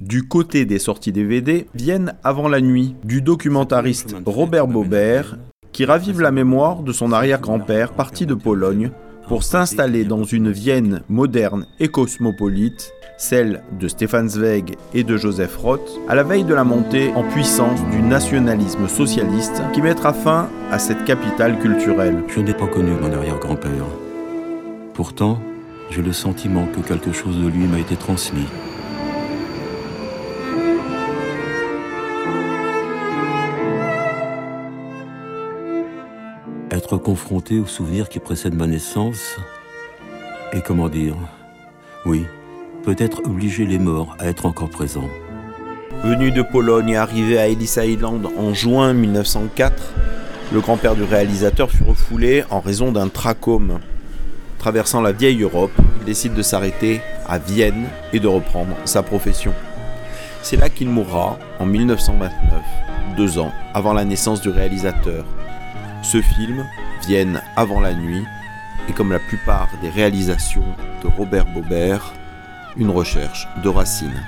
Du côté des sorties DVD viennent Avant la nuit du documentariste Robert Baubert qui ravive la mémoire de son arrière-grand-père parti de Pologne pour s'installer dans une Vienne moderne et cosmopolite, celle de Stefan Zweig et de Joseph Roth, à la veille de la montée en puissance du nationalisme socialiste qui mettra fin à cette capitale culturelle. Je n'ai pas connu mon arrière-grand-père. Pourtant, j'ai le sentiment que quelque chose de lui m'a été transmis. Être confronté aux souvenirs qui précèdent ma naissance, et comment dire, oui, peut-être obliger les morts à être encore présents. Venu de Pologne et arrivé à Ellis Island en juin 1904, le grand-père du réalisateur fut refoulé en raison d'un trachome. Traversant la vieille Europe, il décide de s'arrêter à Vienne et de reprendre sa profession. C'est là qu'il mourra en 1929, deux ans avant la naissance du réalisateur. Ce film, Vienne avant la nuit, est comme la plupart des réalisations de Robert Baubert, une recherche de racines.